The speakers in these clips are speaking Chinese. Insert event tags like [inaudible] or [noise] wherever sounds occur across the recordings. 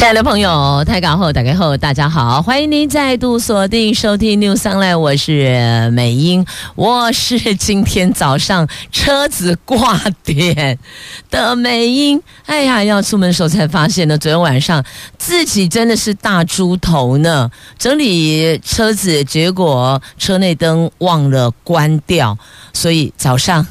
亲爱的朋友，台港后打开后，大家好，欢迎您再度锁定收听 New Sunline，我是美英，我是今天早上车子挂点 [laughs] 的美英。哎呀，要出门的时候才发现呢，昨天晚上自己真的是大猪头呢，整理车子，结果车内灯忘了关掉，所以早上。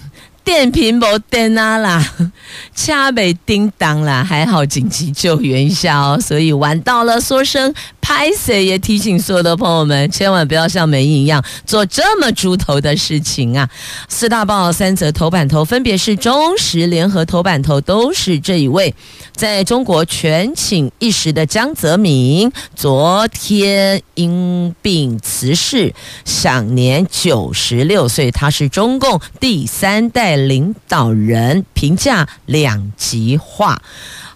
电瓶没电啊啦，[laughs] 掐没叮当啦，还好紧急救援一下哦，所以晚到了，说声拍谢，也提醒所有的朋友们，千万不要像梅英一样做这么猪头的事情啊！四大报三则头版头，分别是中时联合头版头，都是这一位在中国权倾一时的江泽民，昨天因病辞世，享年九十六岁，他是中共第三代。领导人评价两极化。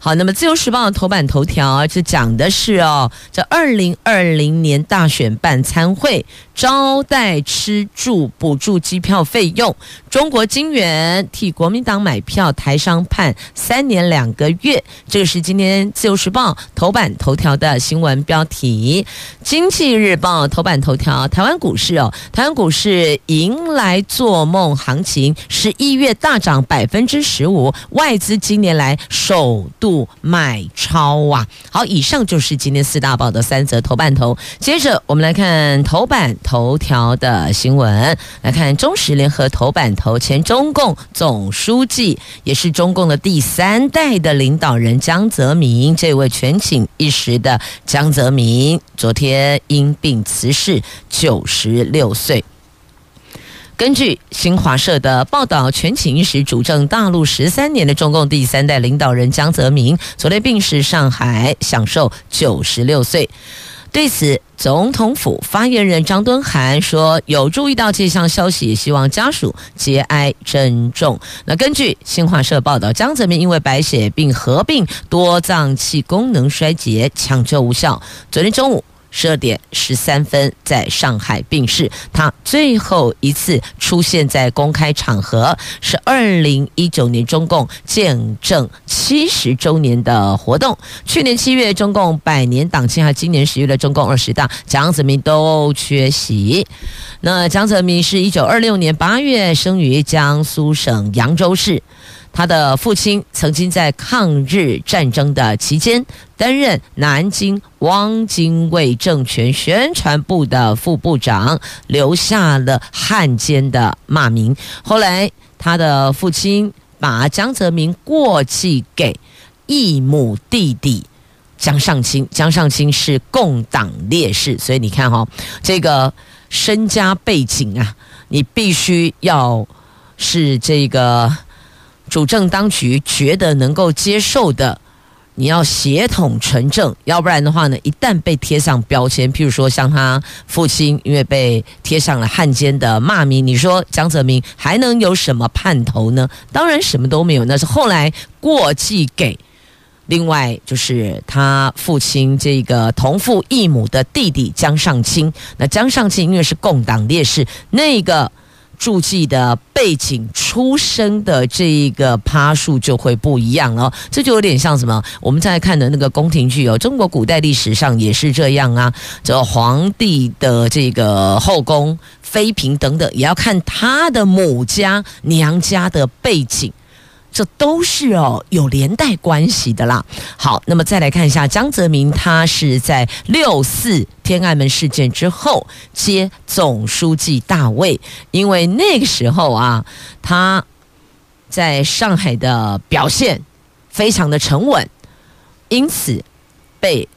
好，那么《自由时报》头版头条这讲的是哦，这二零二零年大选办参会招待吃住补助机票费用，中国金圆替国民党买票，台商判三年两个月。这个是今天《自由时报》头版头条的新闻标题。《经济日报》头版头条，台湾股市哦，台湾股市迎来做梦行情，十一月大涨百分之十五，外资今年来首度。买超啊！好，以上就是今天四大报的三则头版头。接着我们来看头版头条的新闻，来看中时联合头版头，头前中共总书记，也是中共的第三代的领导人江泽民，这位权倾一时的江泽民，昨天因病辞世，九十六岁。根据新华社的报道，权倾一时主政大陆十三年的中共第三代领导人江泽民，昨天病逝上海，享寿九十六岁。对此，总统府发言人张敦涵说：“有注意到这项消息，希望家属节哀珍重。”那根据新华社报道，江泽民因为白血病合并多脏器功能衰竭，抢救无效，昨天中午。十二点十三分，在上海病逝。他最后一次出现在公开场合是二零一九年中共建政七十周年的活动。去年七月中共百年党庆，和今年十月的中共二十大，江泽民都缺席。那江泽民是一九二六年八月生于江苏省扬州市。他的父亲曾经在抗日战争的期间担任南京汪精卫政权宣传部的副部长，留下了汉奸的骂名。后来，他的父亲把江泽民过继给义母弟弟江上清，江上清是共党烈士，所以你看哈、哦，这个身家背景啊，你必须要是这个。主政当局觉得能够接受的，你要协同纯正，要不然的话呢，一旦被贴上标签，譬如说像他父亲，因为被贴上了汉奸的骂名，你说江泽民还能有什么盼头呢？当然什么都没有。那是后来过继给另外就是他父亲这个同父异母的弟弟江上清。那江上清因为是共党烈士，那个。注记的背景、出生的这一个趴数就会不一样哦，这就有点像什么？我们在看的那个宫廷剧哦，中国古代历史上也是这样啊。这皇帝的这个后宫、妃嫔等等，也要看他的母家、娘家的背景。这都是哦有连带关系的啦。好，那么再来看一下江泽民，他是在六四天安门事件之后接总书记大位，因为那个时候啊，他在上海的表现非常的沉稳，因此被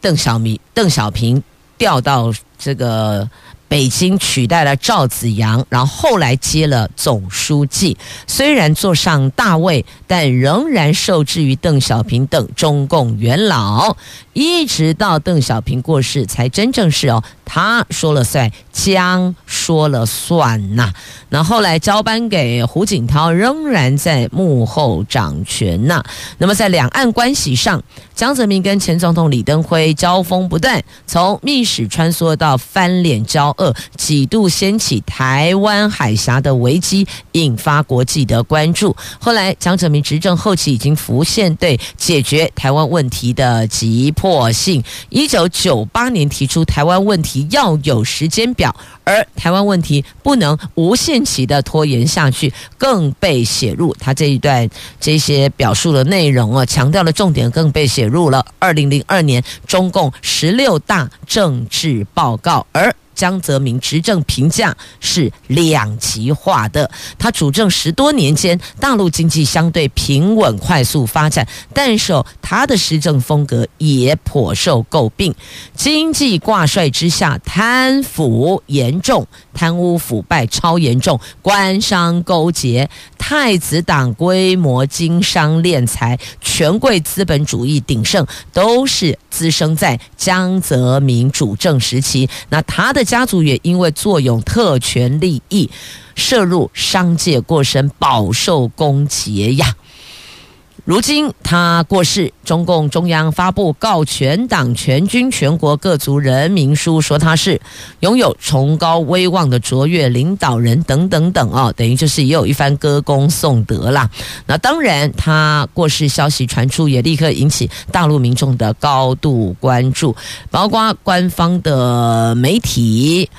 邓小平邓小平调到这个北京取代了赵紫阳，然后后来接了总书记。虽然坐上大位，但仍然受制于邓小平等中共元老。一直到邓小平过世，才真正是哦，他说了算，姜说了算呐、那后来交班给胡锦涛，仍然在幕后掌权呐、那么在两岸关系上，江泽民跟前总统李登辉交锋不断，从密使穿梭到翻脸交恶，几度掀起台湾海峡的危机，引发国际的关注。后来江泽民执政后期，已经浮现对解决台湾问题的急迫。迫性，一九九八年提出台湾问题要有时间表，而台湾问题不能无限期的拖延下去，更被写入他这一段这些表述的内容啊，强调的重点更被写入了二零零二年中共十六大政治报告，而。江泽民执政评价是两极化的。他主政十多年间，大陆经济相对平稳快速发展，但是他的施政风格也颇受诟病。经济挂帅之下，贪腐严重，贪污腐败超严重，官商勾结，太子党规模经商敛财，权贵资本主义鼎盛，都是滋生在江泽民主政时期。那他的。家族也因为坐拥特权利益，涉入商界过深，饱受攻击呀。如今他过世，中共中央发布告全党全军全国各族人民书，说他是拥有崇高威望的卓越领导人等等等哦，等于就是也有一番歌功颂德啦。那当然，他过世消息传出，也立刻引起大陆民众的高度关注，包括官方的媒体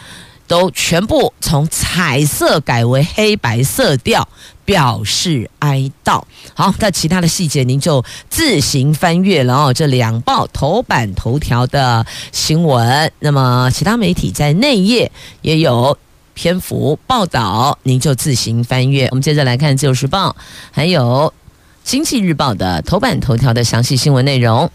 都全部从彩色改为黑白色调。表示哀悼。好，那其他的细节您就自行翻阅了哦。这两报头版头条的新闻，那么其他媒体在内页也有篇幅报道，您就自行翻阅。我们接着来看《自由时报》还有《经济日报》的头版头条的详细新闻内容。《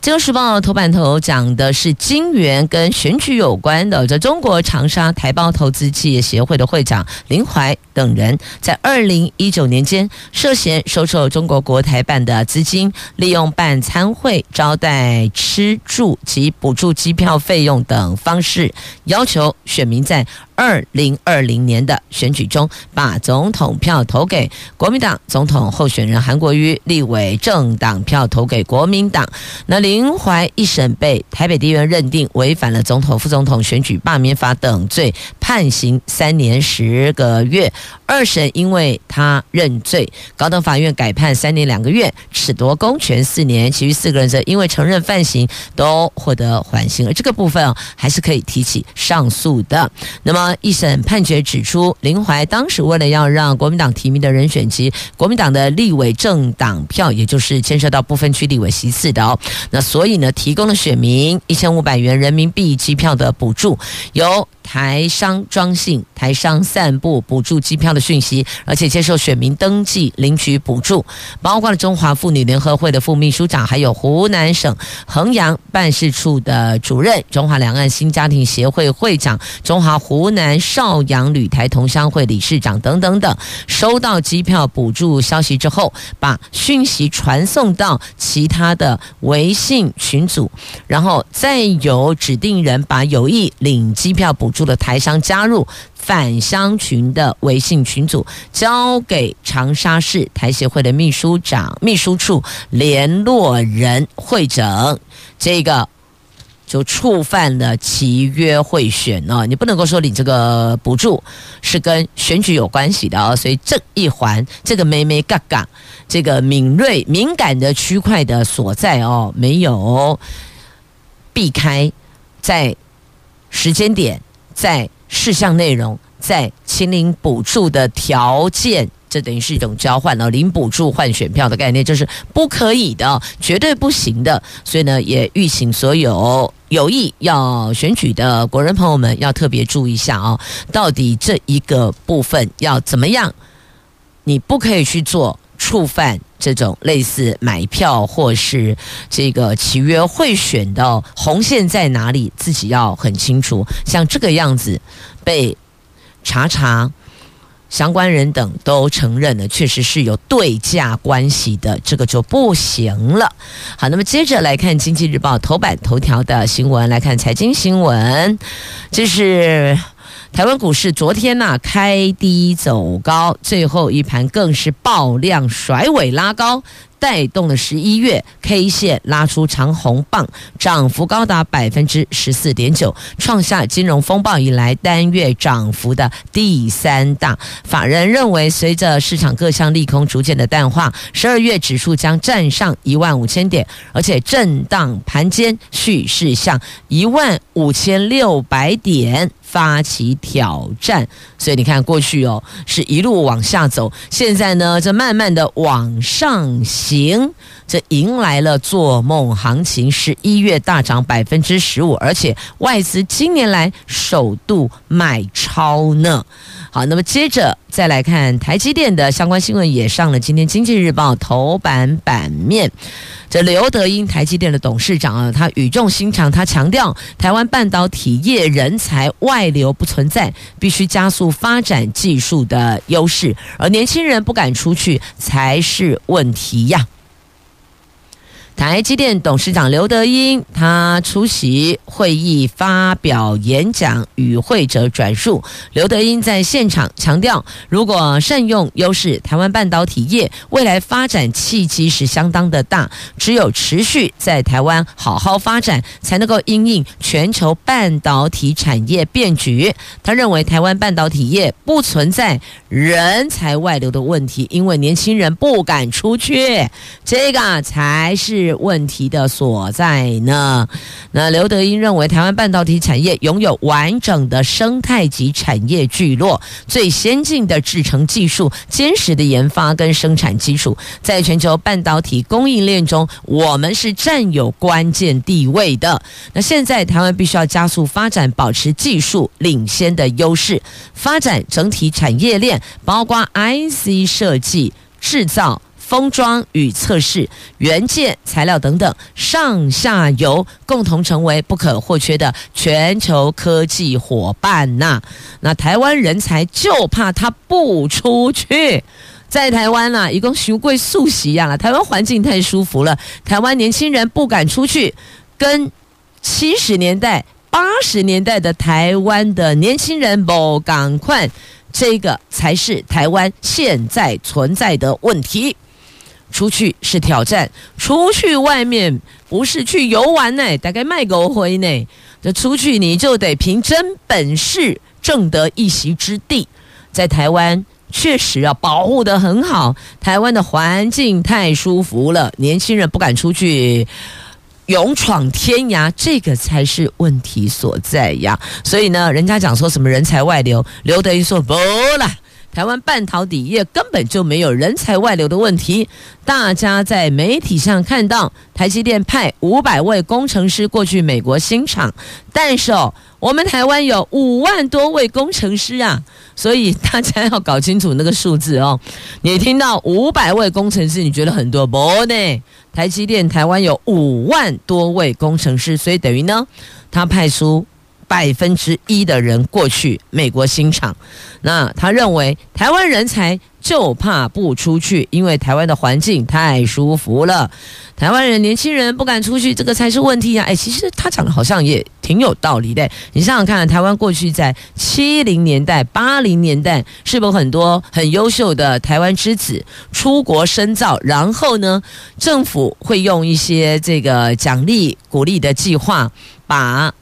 自由时报》头版头讲的是金援跟选举有关的，在中国长沙台胞投资企业协会的会长林怀等人，在二零一九年间涉嫌收受中国国台办的资金，利用办参会、招待吃住及补助机票费用等方式，要求选民在二零二零年的选举中把总统票投给国民党总统候选人韩国瑜，立委政党票投给国民党。那林。怀一审被台北地院认定违反了总统、副总统选举罢免法等罪，判刑三年十个月。二审因为他认罪，高等法院改判三年两个月，褫夺公权四年。其余四个人则因为承认犯行，都获得缓刑。而这个部分，还是可以提起上诉的。那么一审判决指出，林怀当时为了要让国民党提名的人选及国民党的立委政党票，也就是牵涉到部分区立委席次的哦，那。所以呢，提供了选民一千五百元人民币机票的补助，由台商装信、台商散布补助机票的讯息，而且接受选民登记领取补助，包括了中华妇女联合会的副秘书长，还有湖南省衡阳办事处的主任、中华两岸新家庭协会会长、中华湖南邵阳旅台同乡会理事长等等等，收到机票补助消息之后，把讯息传送到其他的微信。群组，然后再由指定人把有意领机票补助的台商加入返乡群的微信群组，交给长沙市台协会的秘书长、秘书处联络人会诊，这个就触犯了契约贿选哦。你不能够说你这个补助是跟选举有关系的哦，所以这一环，这个眉眉嘎嘎。这个敏锐敏感的区块的所在哦，没有避开，在时间点、在事项内容、在请领补助的条件，这等于是一种交换哦，领补助换选票的概念，这是不可以的，绝对不行的。所以呢，也吁请所有有意要选举的国人朋友们要特别注意一下哦，到底这一个部分要怎么样？你不可以去做。触犯这种类似买票或是这个契约贿选的红线在哪里，自己要很清楚。像这个样子被查查，相关人等都承认了，确实是有对价关系的，这个就不行了。好，那么接着来看《经济日报》头版头条的新闻，来看财经新闻，这是。台湾股市昨天呐、啊、开低走高，最后一盘更是爆量甩尾拉高，带动了十一月 K 线拉出长红棒，涨幅高达百分之十四点九，创下金融风暴以来单月涨幅的第三大。法人认为，随着市场各项利空逐渐的淡化，十二月指数将站上一万五千点，而且震荡盘间蓄势向一万五千六百点。发起挑战，所以你看过去哦，是一路往下走，现在呢，这慢慢的往上行，这迎来了做梦行情，十一月大涨百分之十五，而且外资今年来首度买超呢。好，那么接着再来看台积电的相关新闻，也上了今天经济日报头版版面。这刘德英，台积电的董事长啊，他语重心长，他强调台湾半导体业人才外流不存在，必须加速发展技术的优势，而年轻人不敢出去才是问题呀。台积电董事长刘德英，他出席会议发表演讲，与会者转述。刘德英在现场强调，如果善用优势，台湾半导体业未来发展契机是相当的大。只有持续在台湾好好发展，才能够因应全球半导体产业变局。他认为，台湾半导体业不存在人才外流的问题，因为年轻人不敢出去，这个才是。问题的所在呢？那刘德英认为，台湾半导体产业拥有完整的生态级产业聚落，最先进的制程技术，坚实的研发跟生产基础，在全球半导体供应链中，我们是占有关键地位的。那现在台湾必须要加速发展，保持技术领先的优势，发展整体产业链，包括 IC 设计、制造。封装与测试、元件、材料等等，上下游共同成为不可或缺的全球科技伙伴呐。那台湾人才就怕他不出去，在台湾啊，一共学贵素习呀。台湾环境太舒服了，台湾年轻人不敢出去，跟七十年代、八十年代的台湾的年轻人不赶快，这个才是台湾现在存在的问题。出去是挑战，出去外面不是去游玩呢，大概卖狗灰呢。这出去你就得凭真本事挣得一席之地。在台湾确实要保护得很好，台湾的环境太舒服了，年轻人不敢出去勇闯天涯，这个才是问题所在呀。所以呢，人家讲说什么人才外流，刘德一说不了。台湾半导体业根本就没有人才外流的问题。大家在媒体上看到台积电派五百位工程师过去美国新厂，但是哦，我们台湾有五万多位工程师啊，所以大家要搞清楚那个数字哦。你听到五百位工程师，你觉得很多不呢？台积电台湾有五万多位工程师，所以等于呢，他派出。百分之一的人过去美国新厂，那他认为台湾人才就怕不出去，因为台湾的环境太舒服了。台湾人年轻人不敢出去，这个才是问题啊！哎，其实他讲的好像也挺有道理的。你想想看，台湾过去在七零年代、八零年代，是不是很多很优秀的台湾之子出国深造？然后呢，政府会用一些这个奖励鼓励的计划，把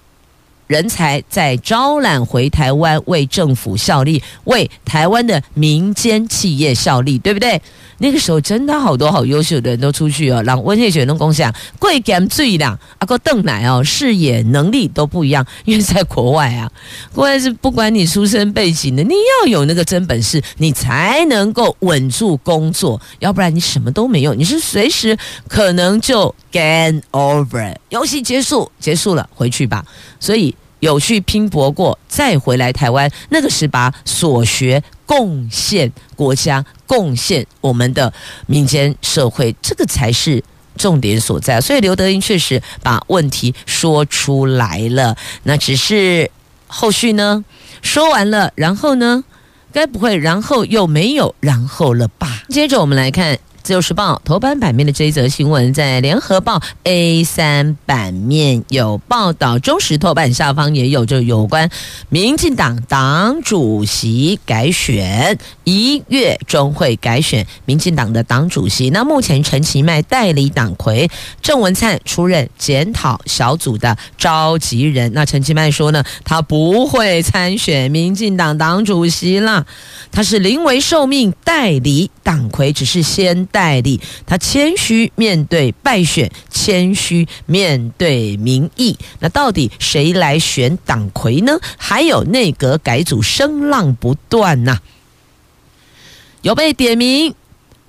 人才在招揽回台湾，为政府效力，为台湾的民间企业效力，对不对？那个时候真的好多好优秀的人都出去哦，让温谢雪能共享贵干最啦，阿哥邓奶哦，视野能力都不一样，因为在国外啊，国外是不管你出身背景的，你要有那个真本事，你才能够稳住工作，要不然你什么都没有，你是随时可能就 game over，游戏结束，结束了，回去吧。所以。有去拼搏过，再回来台湾，那个是把所学贡献国家，贡献我们的民间社会，这个才是重点所在。所以刘德英确实把问题说出来了，那只是后续呢？说完了，然后呢？该不会然后又没有然后了吧？接着我们来看。自由时报头版版面的这一则新闻，在联合报 A 三版面有报道，中时头版下方也有，就有关民进党党主席改选，一月中会改选民进党的党主席。那目前陈其迈代理党魁，郑文灿出任检讨小组的召集人。那陈其迈说呢，他不会参选民进党党主席啦，他是临危受命代理党魁，只是先。代理，他谦虚面对败选，谦虚面对民意。那到底谁来选党魁呢？还有内阁改组声浪不断呐、有被点名，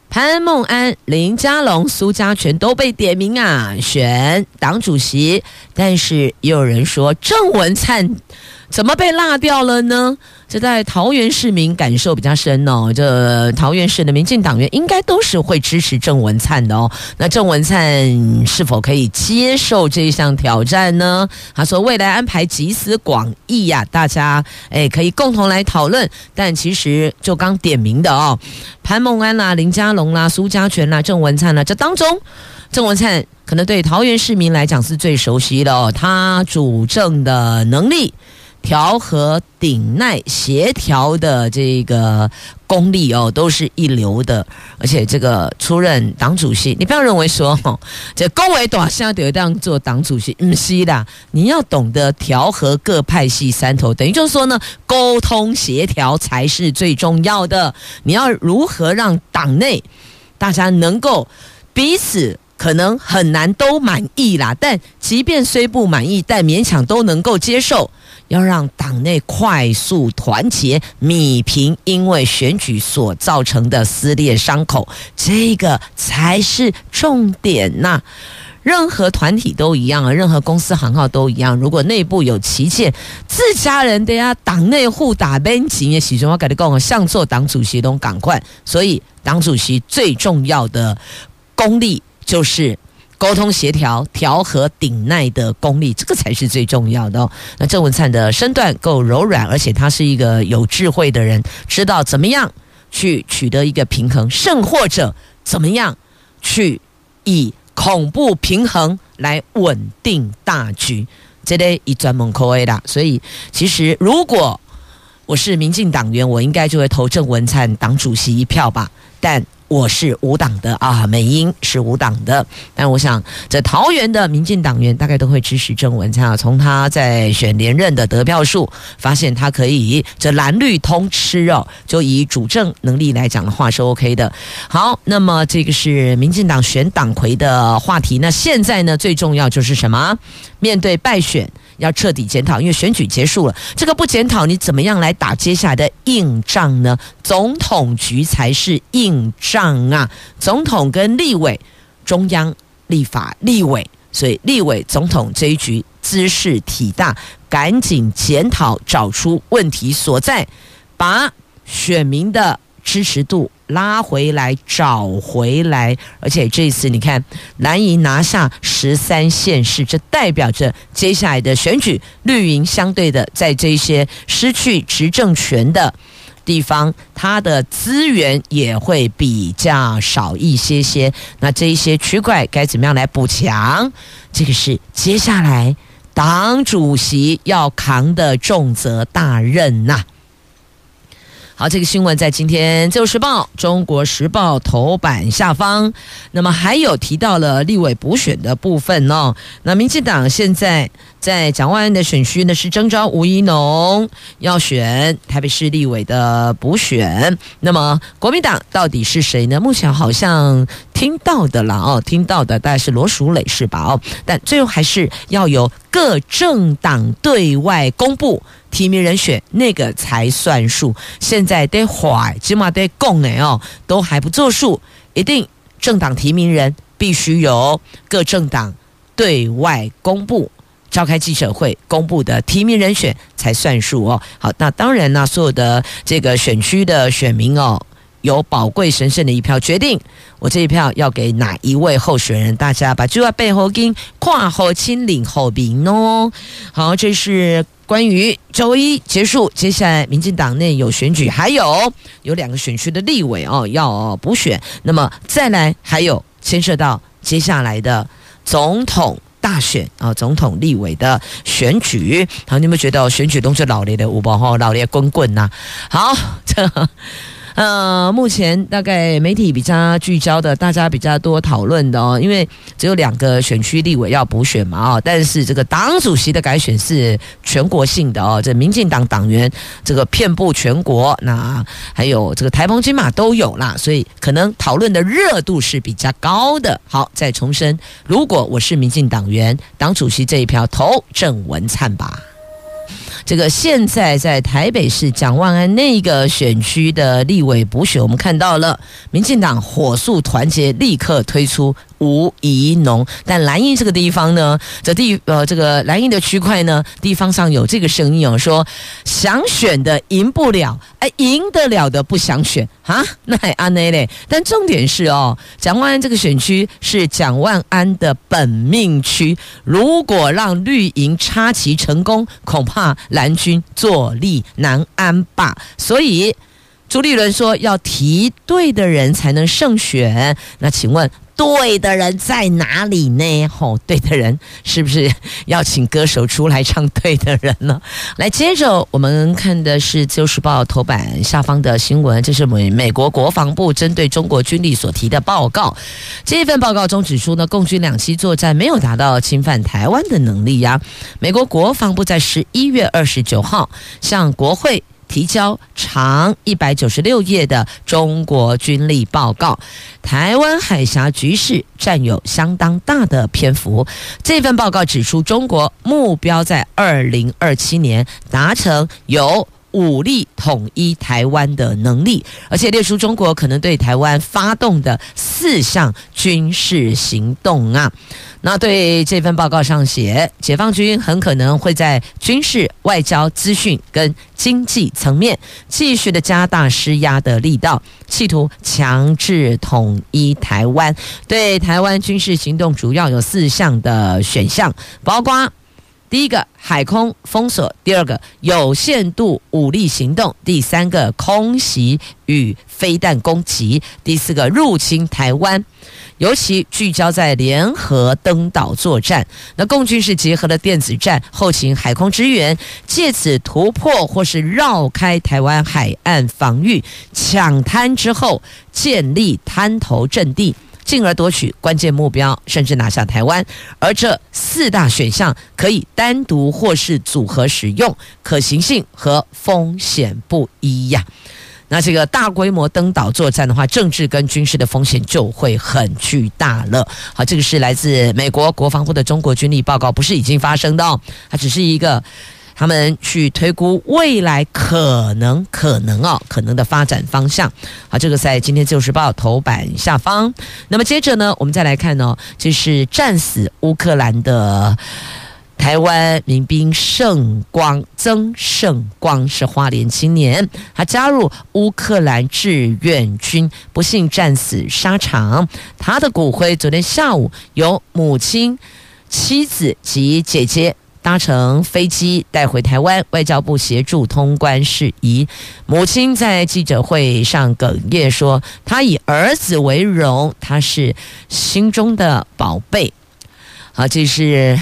潘孟安、林佳龙、苏家全都被点名啊，选党主席。但是也有人说郑文灿。怎么被落掉了呢？这在桃园市民感受比较深哦。这桃园市的民进党员应该都是会支持郑文灿的哦。那郑文灿是否可以接受这一项挑战呢？他说未来安排集思广益呀，大家诶可以共同来讨论。但其实就刚点名的哦，潘孟安啦、林佳龙啦、苏家全啦、郑文灿啦，这当中郑文灿可能对桃园市民来讲是最熟悉的哦，他主政的能力。调和鼎鼐协调的这个功力哦，都是一流的。而且这个出任党主席，你不要认为说哦，这公维短现在得当做党主席，嗯是的，你要懂得调和各派系三头，等于就是说呢，沟通协调才是最重要的。你要如何让党内大家能够彼此？可能很难都满意啦，但即便虽不满意，但勉强都能够接受。要让党内快速团结，弭平因为选举所造成的撕裂伤口，这个才是重点呐。任何团体都一样啊，任何公司行号都一样。如果内部有歧见，自家人的呀，党内互打边情也始终要改的更像做党主席都赶快。所以党主席最重要的功力。就是沟通协调、调和鼎鼐的功力，这个才是最重要的哦。那郑文灿的身段够柔软，而且他是一个有智慧的人，知道怎么样去取得一个平衡，甚或者怎么样去以恐怖平衡来稳定大局，这类一专门口味的。所以，其实如果我是民进党员，我应该就会投郑文灿党主席一票吧。但我是无党的啊，美英是无党的，但我想在桃园的民进党员大概都会支持郑文灿啊。从他在选连任的得票数，发现他可以这蓝绿通吃哦，就以主政能力来讲的话是 OK 的。好，那么这个是民进党选党魁的话题。那现在呢，最重要就是什么？面对败选。要彻底检讨，因为选举结束了，这个不检讨，你怎么样来打接下来的硬仗呢？总统局才是硬仗啊！总统跟立委、中央立法、立委，所以立委、总统这一局兹事体大，赶紧检讨，找出问题所在，把选民的支持度。拉回来，找回来，而且这一次你看，蓝营拿下十三县市，这代表着接下来的选举，绿营相对的在这些失去执政权的地方，它的资源也会比较少一些些。那这一些区块该怎么样来补强？这个是接下来党主席要扛的重责大任呐、好，这个新闻在今天《自由时报》《中国时报》头版下方。那么还有提到了立委补选的部分哦。那民进党现在在蒋万安的选区呢，是征召吴怡农要选台北市立委的补选。那么国民党到底是谁呢？目前好像听到的了哦，听到的大概是罗淑蕾是吧？哦，但最后还是要由各政党对外公布。提名人选那个才算数，现在得坏，起码得供哎哦，都还不作数，一定政党提名人必须由各政党对外公布，召开记者会公布的提名人选才算数哦。好，那当然呢，所有的这个选区的选民哦，有宝贵神圣的一票，决定我这一票要给哪一位候选人。大家把这话背后跟跨后亲领后兵哦。好，这是关于周一结束，接下来民进党内有选举，还有有两个选区的立委哦要补选。那么再来还有牵涉到接下来的总统。大选啊，总统、立委的选举，好，你们觉得选举都是老烈的舞步哈，老烈滚滚呐。好，这。呃，目前大概媒体比较聚焦的，大家比较多讨论的哦，因为只有两个选区立委要补选嘛哦，但是这个党主席的改选是全国性的哦，这民进党党员这个遍布全国，那还有这个台澎金马都有啦，所以可能讨论的热度是比较高的。好，再重申，如果我是民进党员，党主席这一票投郑文灿吧。这个现在在台北市蒋万安那个选区的立委补选，我们看到了民进党火速团结，立刻推出。吴怡农，但蓝营这个地方呢，这地呃，这个蓝营的区块呢，地方上有这个声音哦，说想选的赢不了，哎，赢得了的不想选啊，[laughs] 那还安内嘞？但重点是哦，蒋万安这个选区是蒋万安的本命区，如果让绿营插旗成功，恐怕蓝军坐立难安吧。所以朱立伦说要提对的人才能胜选，那请问？对的人在哪里呢？吼、哦，对的人是不是要请歌手出来唱对的人呢？来，接着我们看的是《自由时报》头版下方的新闻，这是美美国国防部针对中国军力所提的报告。这份报告中指出呢，共军两栖作战没有达到侵犯台湾的能力呀。美国国防部在十一月二十九号向国会。提交长一百九十六页的中国军力报告，台湾海峡局势占有相当大的篇幅。这份报告指出，中国目标在二零二七年达成由武力统一台湾的能力，而且列出中国可能对台湾发动的四项军事行动啊。那对这份报告上写，解放军很可能会在军事、外交、资讯跟经济层面继续的加大施压的力道，企图强制统一台湾。对台湾军事行动主要有四项的选项，包括第一个海空封锁，第二个有限度武力行动，第三个空袭与飞弹攻击，第四个入侵台湾。尤其聚焦在联合登岛作战，那共军是结合了电子战、后勤、海空支援，借此突破或是绕开台湾海岸防御，抢滩之后建立滩头阵地，进而夺取关键目标，甚至拿下台湾。而这四大选项可以单独或是组合使用，可行性和风险不一呀。那这个大规模登岛作战的话，政治跟军事的风险就会很巨大了。好，这个是来自美国国防部的中国军力报告，不是已经发生的哦，它只是一个他们去推估未来可能可能哦可能的发展方向。好，这个在今天《自由时报》头版下方。那么接着呢，我们再来看呢，就是战死乌克兰的。台湾民兵胜光曾胜光是花莲青年，他加入乌克兰志愿军，不幸战死沙场。他的骨灰昨天下午由母亲、妻子及姐姐搭乘飞机带回台湾，外交部协助通关事宜。母亲在记者会上哽咽说：“他以儿子为荣，他是心中的宝贝。”好，这是。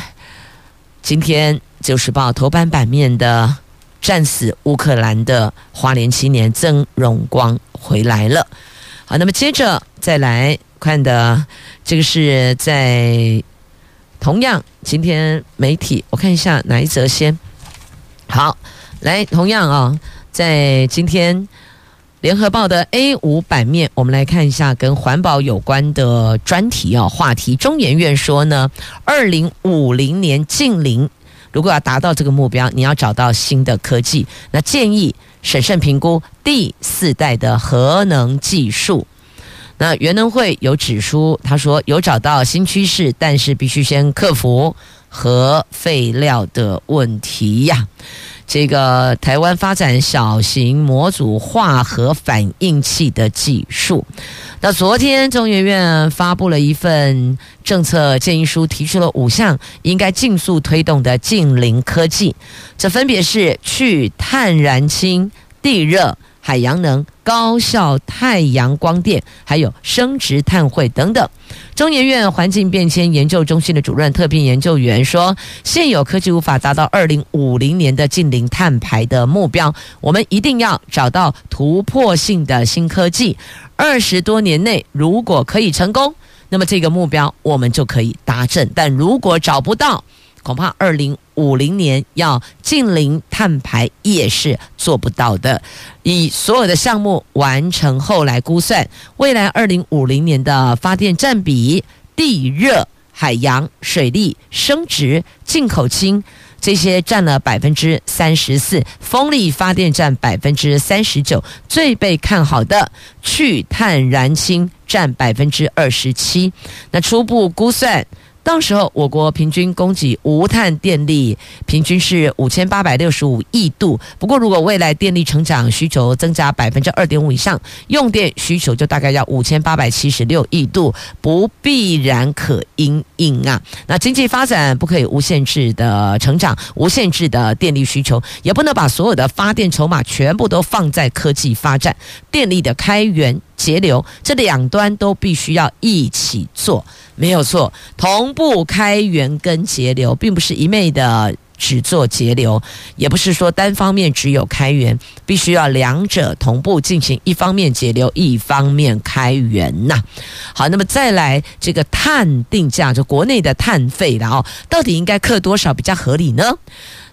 今天《自由时报》头版版面的战死乌克兰的花莲青年曾荣光回来了。好，那么接着再来看的这个是在同样今天媒体，我看一下哪一则先。好，来同样啊，在今天。联合报的 A 五版面，我们来看一下跟环保有关的专题啊话题。中研院说呢，二零五零年净零，如果要达到这个目标，你要找到新的科技，那建议审慎评估第四代的核能技术。那袁能会有指出，他说有找到新趋势，但是必须先克服核废料的问题呀。这个台湾发展小型模组化合反应器的技术。那昨天中研院发布了一份政策建议书，提出了五项应该尽速推动的近零科技，这分别是去碳燃氢、地热。海洋能、高效太阳光电，还有生殖碳汇等等。中研院环境变迁研究中心的主任特聘研究员说：“现有科技无法达到二零五零年的净零碳排的目标，我们一定要找到突破性的新科技。二十多年内，如果可以成功，那么这个目标我们就可以达成。但如果找不到，恐怕二零五零年要近零碳排也是做不到的。以所有的项目完成后来估算，未来二零五零年的发电占比，地热、海洋、水力、生质、进口氢这些占了百分之三十四，风力发电占百分之三十九，最被看好的去碳燃氢占百分之二十七。那初步估算。到时候，我国平均供给无碳电力平均是五千八百六十五亿度。不过，如果未来电力成长需求增加百分之二点五以上，用电需求就大概要五千八百七十六亿度，不必然可因应啊。那经济发展不可以无限制的成长，无限制的电力需求，也不能把所有的发电筹码全部都放在科技发展，电力的开源。节流，这两端都必须要一起做，没有错。同步开源跟节流，并不是一昧的只做节流，也不是说单方面只有开源，必须要两者同步进行，一方面节流，一方面开源呐。好，那么再来这个碳定价，就国内的碳费了哦，到底应该课多少比较合理呢？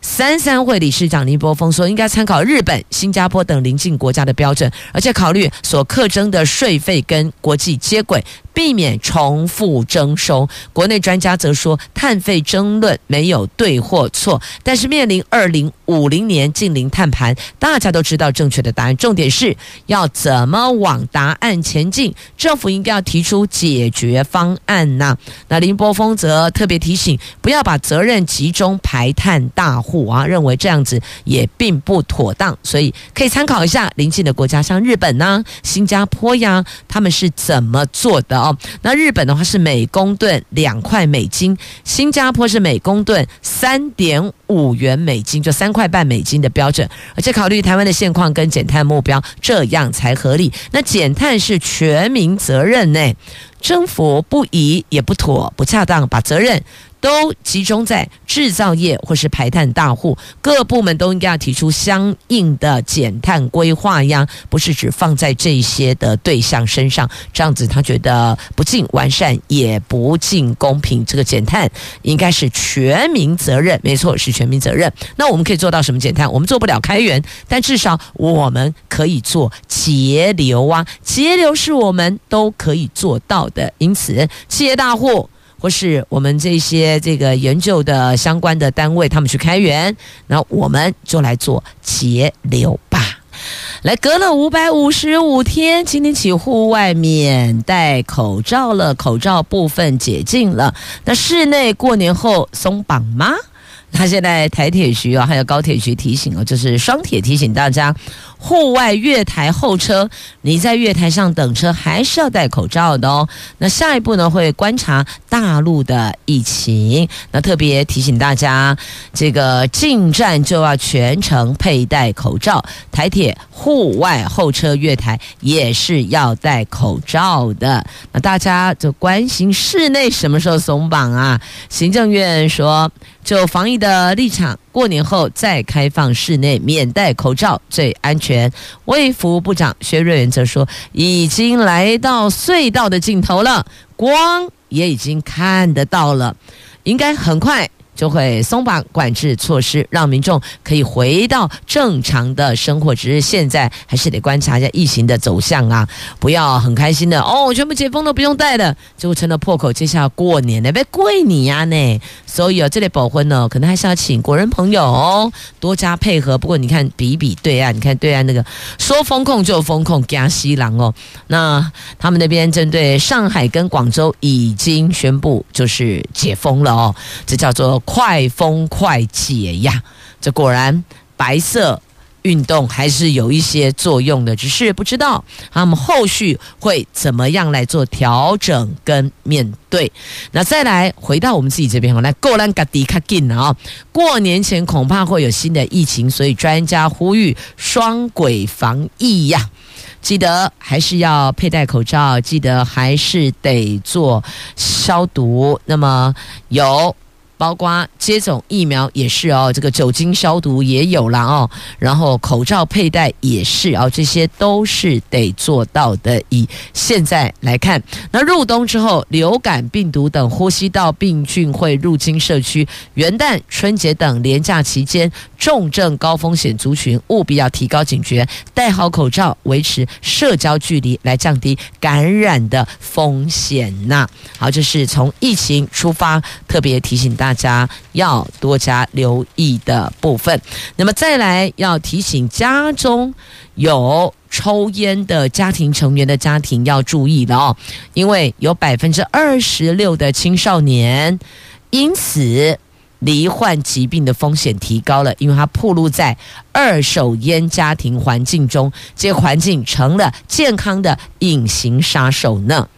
三三会理事长林波峰说，应该参考日本、新加坡等邻近国家的标准，而且考虑所课征的税费跟国际接轨。避免重复征收。国内专家则说，碳费争论没有对或错，但是面临二零五零年近零碳盘，大家都知道正确的答案。重点是要怎么往答案前进，政府应该要提出解决方案呐、那林波峰则特别提醒，不要把责任集中排碳大户啊，认为这样子也并不妥当，所以可以参考一下邻近的国家，像日本呐、新加坡呀，他们是怎么做的。哦，那日本的话是每公吨两块美金，新加坡是每公吨三点五元美金，就三块半美金的标准，而且考虑台湾的现况跟减碳目标，这样才合理。那减碳是全民责任呢，政府不宜也不妥不恰当，把责任。都集中在制造业或是排碳大户，各部门都应该要提出相应的减碳规划呀，不是只放在这些的对象身上，这样子他觉得不尽完善，也不尽公平。这个减碳应该是全民责任，没错，是全民责任。那我们可以做到什么减碳？我们做不了开源，但至少我们可以做节流啊，节流是我们都可以做到的。因此，企业大户。或是我们这些这个研究的相关的单位，他们去开源，那我们就来做节流吧。来，隔了五百五十五天，今天起户外免戴口罩了，口罩部分解禁了。那室内过年后松绑吗？那现在台铁局啊，还有高铁局提醒哦，就是双铁提醒大家。户外月台候车，你在月台上等车还是要戴口罩的哦。那下一步呢，会观察大陆的疫情，那特别提醒大家，这个进站就要全程佩戴口罩。台铁户外候车月台也是要戴口罩的。那大家就关心室内什么时候松绑啊？行政院说，就防疫的立场。过年后再开放室内免戴口罩最安全。卫福部长薛瑞元则说，已经来到隧道的尽头了，光也已经看得到了，应该很快。就会松绑管制措施，让民众可以回到正常的生活。只是现在还是得观察一下疫情的走向啊，不要很开心的哦，全部解封都不用戴了，就成了破口。接下来过年了，别跪你呀呢。所以啊，这类保婚呢，可能还是要请国人朋友哦多加配合。不过你看，比比对岸，你看对岸那个说封控就封控，加西郎哦。那他们那边针对上海跟广州已经宣布就是解封了哦，这叫做。快疯快解呀！这果然白色。运动还是有一些作用的，只是不知道他们后续会怎么样来做调整跟面对。那再来回到我们自己这边哈，来过兰嘎迪卡紧啊！过年前恐怕会有新的疫情，所以专家呼吁双轨防疫呀，记得还是要佩戴口罩，记得还是得做消毒。那么有。包括接种疫苗也是哦，这个酒精消毒也有了哦，然后口罩佩戴也是哦，这些都是得做到的。以现在来看，那入冬之后，流感病毒等呼吸道病菌会入侵社区，元旦、春节等连假期间，重症高风险族群务必要提高警觉，戴好口罩，维持社交距离，来降低感染的风险呐。好，这是从疫情出发，特别提醒大家。大家要多加留意的部分。那么再来要提醒家中有抽烟的家庭成员的家庭要注意了哦，因为有百分之二十六的青少年因此罹患疾病的风险提高了，因为他暴露在二手烟家庭环境中，这个环境成了健康的隐形杀手呢。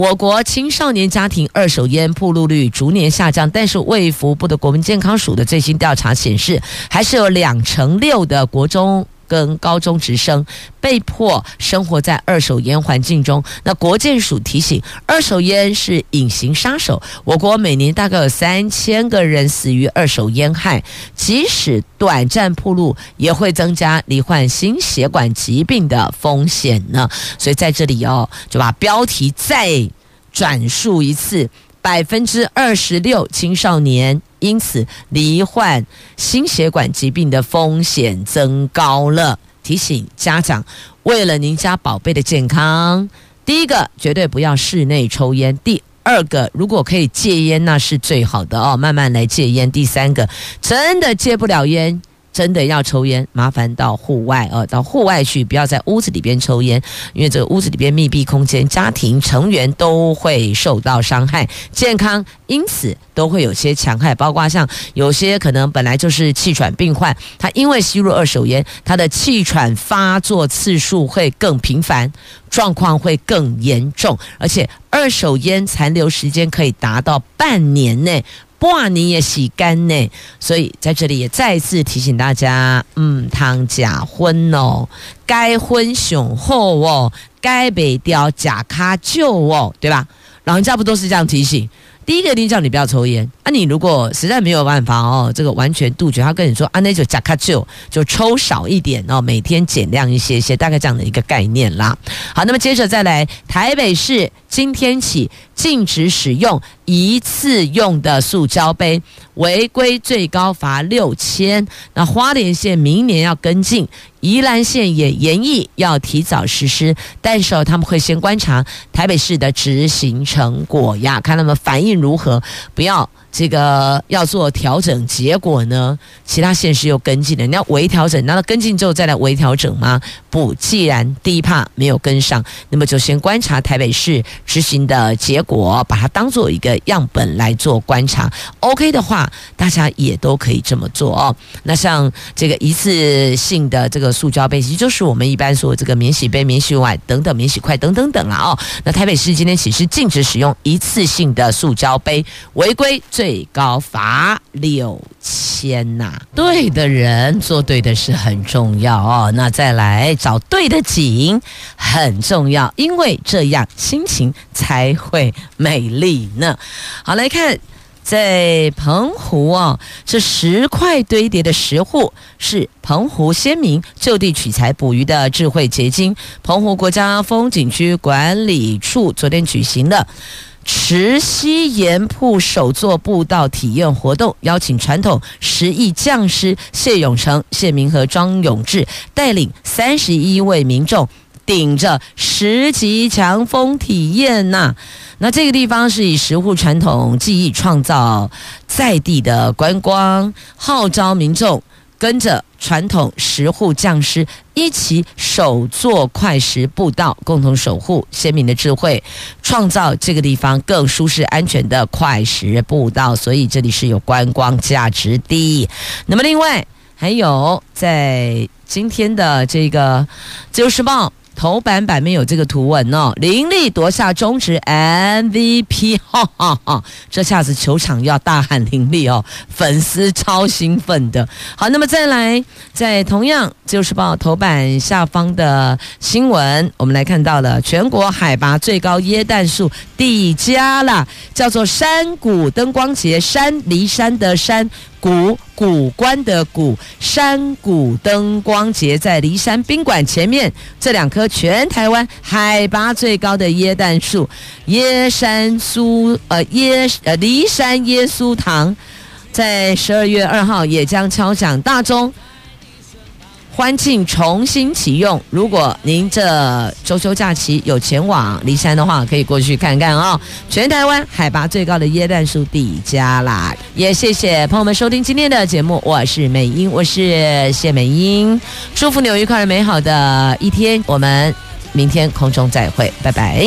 我国青少年家庭二手烟暴露率逐年下降，但是卫福部的国民健康署的最新调查显示，还是有两成六的国中跟高中职生被迫生活在二手烟环境中。那国建署提醒，二手烟是隐形杀手，我国每年大概有三千个人死于二手烟害，即使短暂暴露，也会增加罹患心血管疾病的风险呢。所以在这里哦，就把标题再。转述一次，百分之二十六青少年因此罹患心血管疾病的风险增高了。提醒家长，为了您家宝贝的健康，第一个绝对不要室内抽烟；第二个，如果可以戒烟，那是最好的哦，慢慢来戒烟；第三个，真的戒不了烟。真的要抽烟，麻烦到户外哦，到户外去，不要在屋子里边抽烟，因为这个屋子里边密闭空间，家庭成员都会受到伤害，健康因此都会有些强害，包括像有些可能本来就是气喘病患，他因为吸入二手烟，他的气喘发作次数会更频繁，状况会更严重，而且二手烟残留时间可以达到半年内。半年也洗干呢，所以在这里也再次提醒大家，嗯，汤假婚哦，该婚雄厚哦，该北雕假卡旧哦，对吧？老人家不都是这样提醒？第一个一定叫你不要抽烟啊！你如果实在没有办法哦，这个完全杜绝，他跟你说啊，那就假卡旧，就抽少一点哦，每天减量一些些，大概这样的一个概念啦。好，那么接着再来，台北市今天起禁止使用一次用的塑胶杯，违规最高罚六千。那花莲县明年要跟进。宜兰县也研议要提早实施，但是他们会先观察台北市的执行成果呀，看他们反应如何，不要。这个要做调整，结果呢，其他县市又跟进了。你要微调整，难道跟进之后再来微调整吗？不，既然第一趴没有跟上，那么就先观察台北市执行的结果，把它当做一个样本来做观察。OK 的话，大家也都可以这么做哦。那像这个一次性的这个塑胶杯，其实就是我们一般说这个免洗杯、免洗碗等等、免洗筷等等等啦哦。那台北市今天起是禁止使用一次性的塑胶杯，违规。最高罚六千呐、对的人做对的事很重要哦。那再来找对的景很重要，因为这样心情才会美丽呢。好，来看在澎湖哦，这石块堆叠的石沪是澎湖先民就地取材捕鱼的智慧结晶。澎湖国家风景区管理处昨天举行的。池溪盐铺首座步道体验活动，邀请传统石艺匠师谢永成、谢明和、庄永志带领三十一位民众，顶着十级强风体验呐。那这个地方是以石沪传统技艺创造在地的观光，号召民众跟着传统十户匠师一起手作快石步道，共同守护先民的智慧，创造这个地方更舒适安全的快石步道。所以这里是有观光价值的。那么另外还有在今天的这个《自由时报》。头版版面有这个图文哦，林立夺下中职 MVP，哈哈哈！这下子球场要大喊林立哦，粉丝超兴奋的。好，那么再来，在同样《就是报》头版下方的新闻，我们来看到了全国海拔最高椰蛋树抵家啦，叫做山谷灯光节，山离山的山。古古关的古山谷灯光节在骊山宾馆前面，这两棵全台湾海拔最高的椰蛋树，椰山苏呃椰呃骊山耶稣堂，在十二月二号也将敲响大钟。欢庆重新启用，如果您这周休假期有前往骊山的话，可以过去看看哦。全台湾海拔最高的椰蛋树抵家啦！也谢谢朋友们收听今天的节目，我是美英，我是谢美英，祝福你有愉快而美好的一天，我们明天空中再会，拜拜。